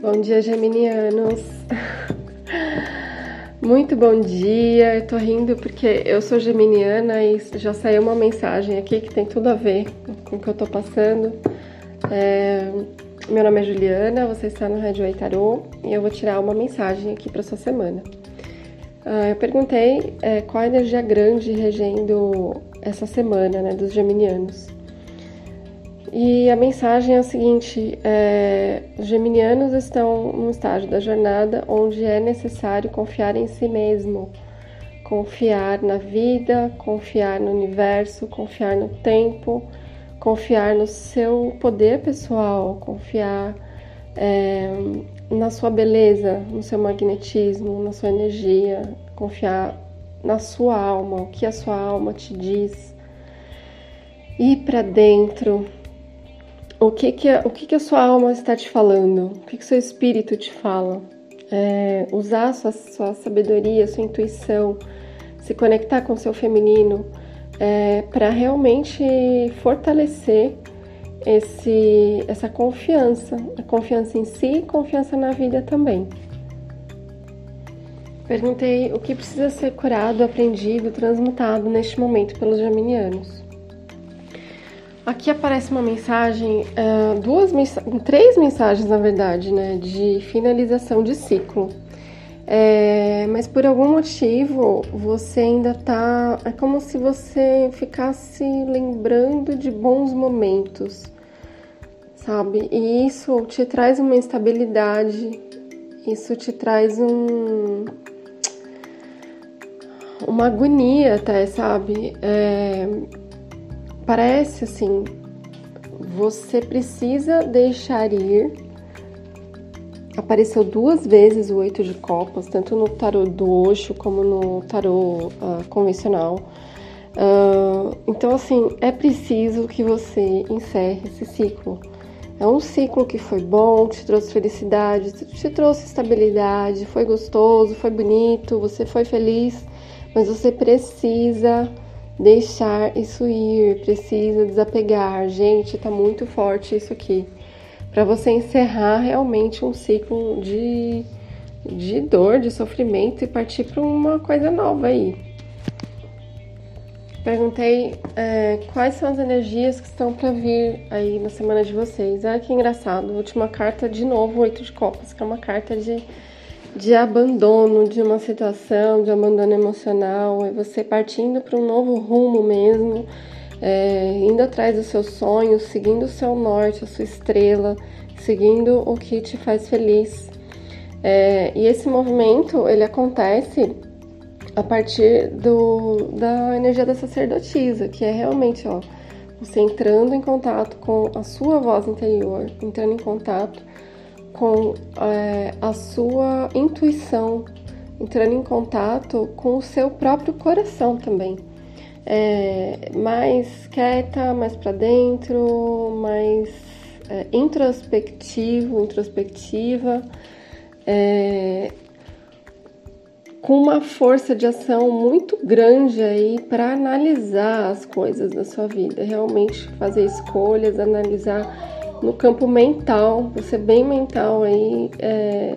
Bom dia, geminianos. Muito bom dia. Eu tô rindo porque eu sou geminiana e já saiu uma mensagem aqui que tem tudo a ver com o que eu tô passando. É... Meu nome é Juliana, você está no Rádio Tarô e eu vou tirar uma mensagem aqui para sua semana. Ah, eu perguntei é, qual a energia grande regendo essa semana né, dos geminianos. E a mensagem é a seguinte: é, os geminianos estão num estágio da jornada onde é necessário confiar em si mesmo, confiar na vida, confiar no universo, confiar no tempo, confiar no seu poder pessoal, confiar é, na sua beleza, no seu magnetismo, na sua energia, confiar na sua alma, o que a sua alma te diz. Ir para dentro, o que que, o que que a sua alma está te falando, o que que seu espírito te fala. É, usar sua, sua sabedoria, sua intuição, se conectar com seu feminino é, para realmente fortalecer esse, essa confiança, a confiança em si e confiança na vida também. Perguntei o que precisa ser curado, aprendido, transmutado neste momento pelos geminianos. Aqui aparece uma mensagem, uh, duas três mensagens na verdade, né, de finalização de ciclo. É, mas por algum motivo você ainda tá. É como se você ficasse lembrando de bons momentos, sabe? E isso te traz uma instabilidade, isso te traz um. Uma agonia até, sabe? É, parece assim, você precisa deixar ir. Apareceu duas vezes o oito de copas, tanto no tarô do Osho como no tarô uh, convencional. Uh, então, assim, é preciso que você encerre esse ciclo. É um ciclo que foi bom, te trouxe felicidade, te trouxe estabilidade, foi gostoso, foi bonito, você foi feliz, mas você precisa deixar isso ir, precisa desapegar. Gente, tá muito forte isso aqui. Para você encerrar realmente um ciclo de, de dor, de sofrimento e partir para uma coisa nova aí. Perguntei é, quais são as energias que estão para vir aí na semana de vocês. Ah, que engraçado. Última carta, de novo, oito de copas, que é uma carta de de abandono de uma situação, de abandono emocional, é você partindo para um novo rumo mesmo, é, indo atrás dos seus sonhos, seguindo o seu norte, a sua estrela, seguindo o que te faz feliz. É, e esse movimento ele acontece a partir do, da energia da sacerdotisa, que é realmente ó, você entrando em contato com a sua voz interior, entrando em contato com é, a sua intuição, entrando em contato com o seu próprio coração também. É, mais quieta, mais para dentro, mais é, introspectivo, introspectiva, é, com uma força de ação muito grande aí para analisar as coisas da sua vida, realmente fazer escolhas, analisar no campo mental, você bem mental aí, é,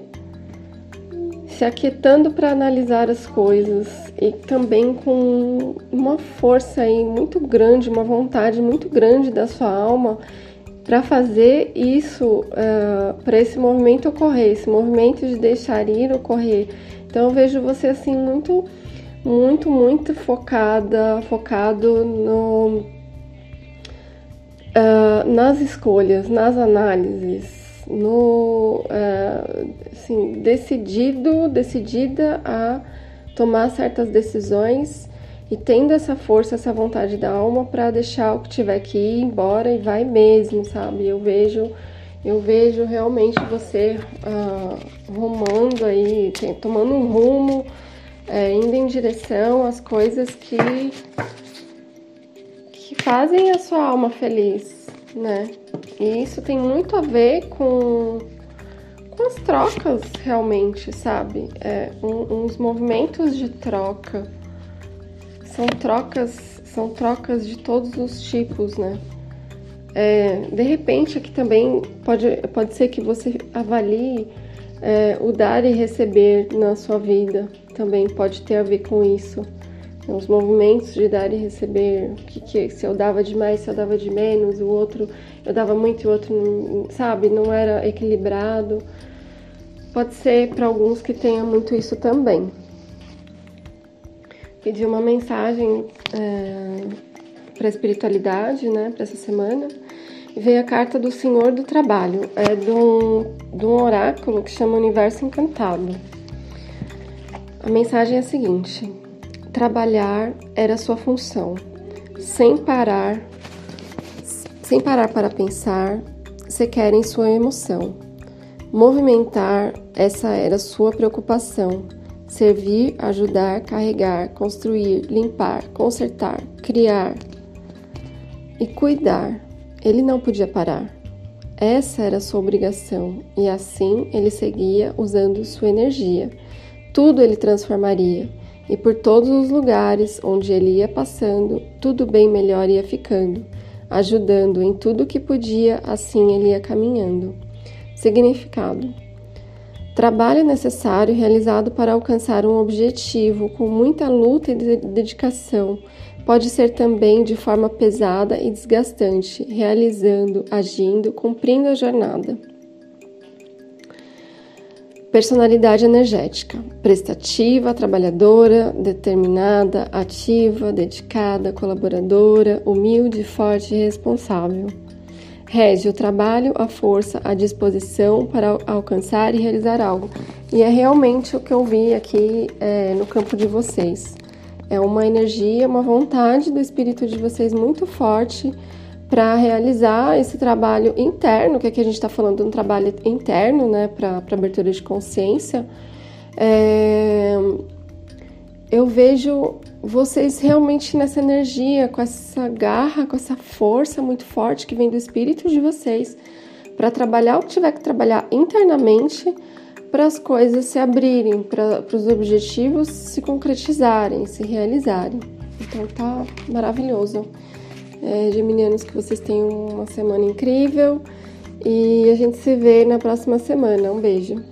se aquietando para analisar as coisas e também com uma força aí muito grande, uma vontade muito grande da sua alma para fazer isso, uh, para esse movimento ocorrer, esse movimento de deixar ir ocorrer. Então eu vejo você assim muito, muito, muito focada, focado no uh, nas escolhas, nas análises, no uh, assim, decidido, decidida a tomar certas decisões e tendo essa força, essa vontade da alma para deixar o que tiver que ir embora e vai mesmo, sabe? Eu vejo, eu vejo realmente você uh, rumando aí, tomando um rumo, é, indo em direção às coisas que fazem a sua alma feliz, né? E isso tem muito a ver com, com as trocas, realmente, sabe? É, um, uns movimentos de troca. São trocas, são trocas de todos os tipos, né? É, de repente, aqui também pode, pode ser que você avalie é, o dar e receber na sua vida, também pode ter a ver com isso. Os movimentos de dar e receber, que, que se eu dava demais, se eu dava de menos, o outro eu dava muito e o outro, sabe, não era equilibrado. Pode ser para alguns que tenha muito isso também. Pedi uma mensagem é, para a espiritualidade, né, para essa semana. Veio a carta do Senhor do Trabalho. É de um, de um oráculo que chama Universo Encantado. A mensagem é a seguinte: trabalhar era sua função, sem parar, sem parar para pensar, sequer em sua emoção. Movimentar, essa era sua preocupação. Servir, ajudar, carregar, construir, limpar, consertar, criar e cuidar. Ele não podia parar. Essa era sua obrigação e assim ele seguia usando sua energia. Tudo ele transformaria e por todos os lugares onde ele ia passando, tudo bem melhor ia ficando, ajudando em tudo que podia, assim ele ia caminhando. Significado: Trabalho necessário realizado para alcançar um objetivo com muita luta e dedicação. Pode ser também de forma pesada e desgastante, realizando, agindo, cumprindo a jornada. Personalidade energética: prestativa, trabalhadora, determinada, ativa, dedicada, colaboradora, humilde, forte e responsável. Rege o trabalho, a força, a disposição para alcançar e realizar algo. E é realmente o que eu vi aqui é, no campo de vocês. É uma energia, uma vontade do espírito de vocês muito forte para realizar esse trabalho interno, que aqui a gente está falando de um trabalho interno, né, para abertura de consciência, é, eu vejo vocês realmente nessa energia, com essa garra, com essa força muito forte que vem do espírito de vocês, para trabalhar o que tiver que trabalhar internamente, para as coisas se abrirem, para os objetivos se concretizarem, se realizarem. Então tá maravilhoso é, geminianos, que vocês tenham uma semana incrível e a gente se vê na próxima semana. Um beijo.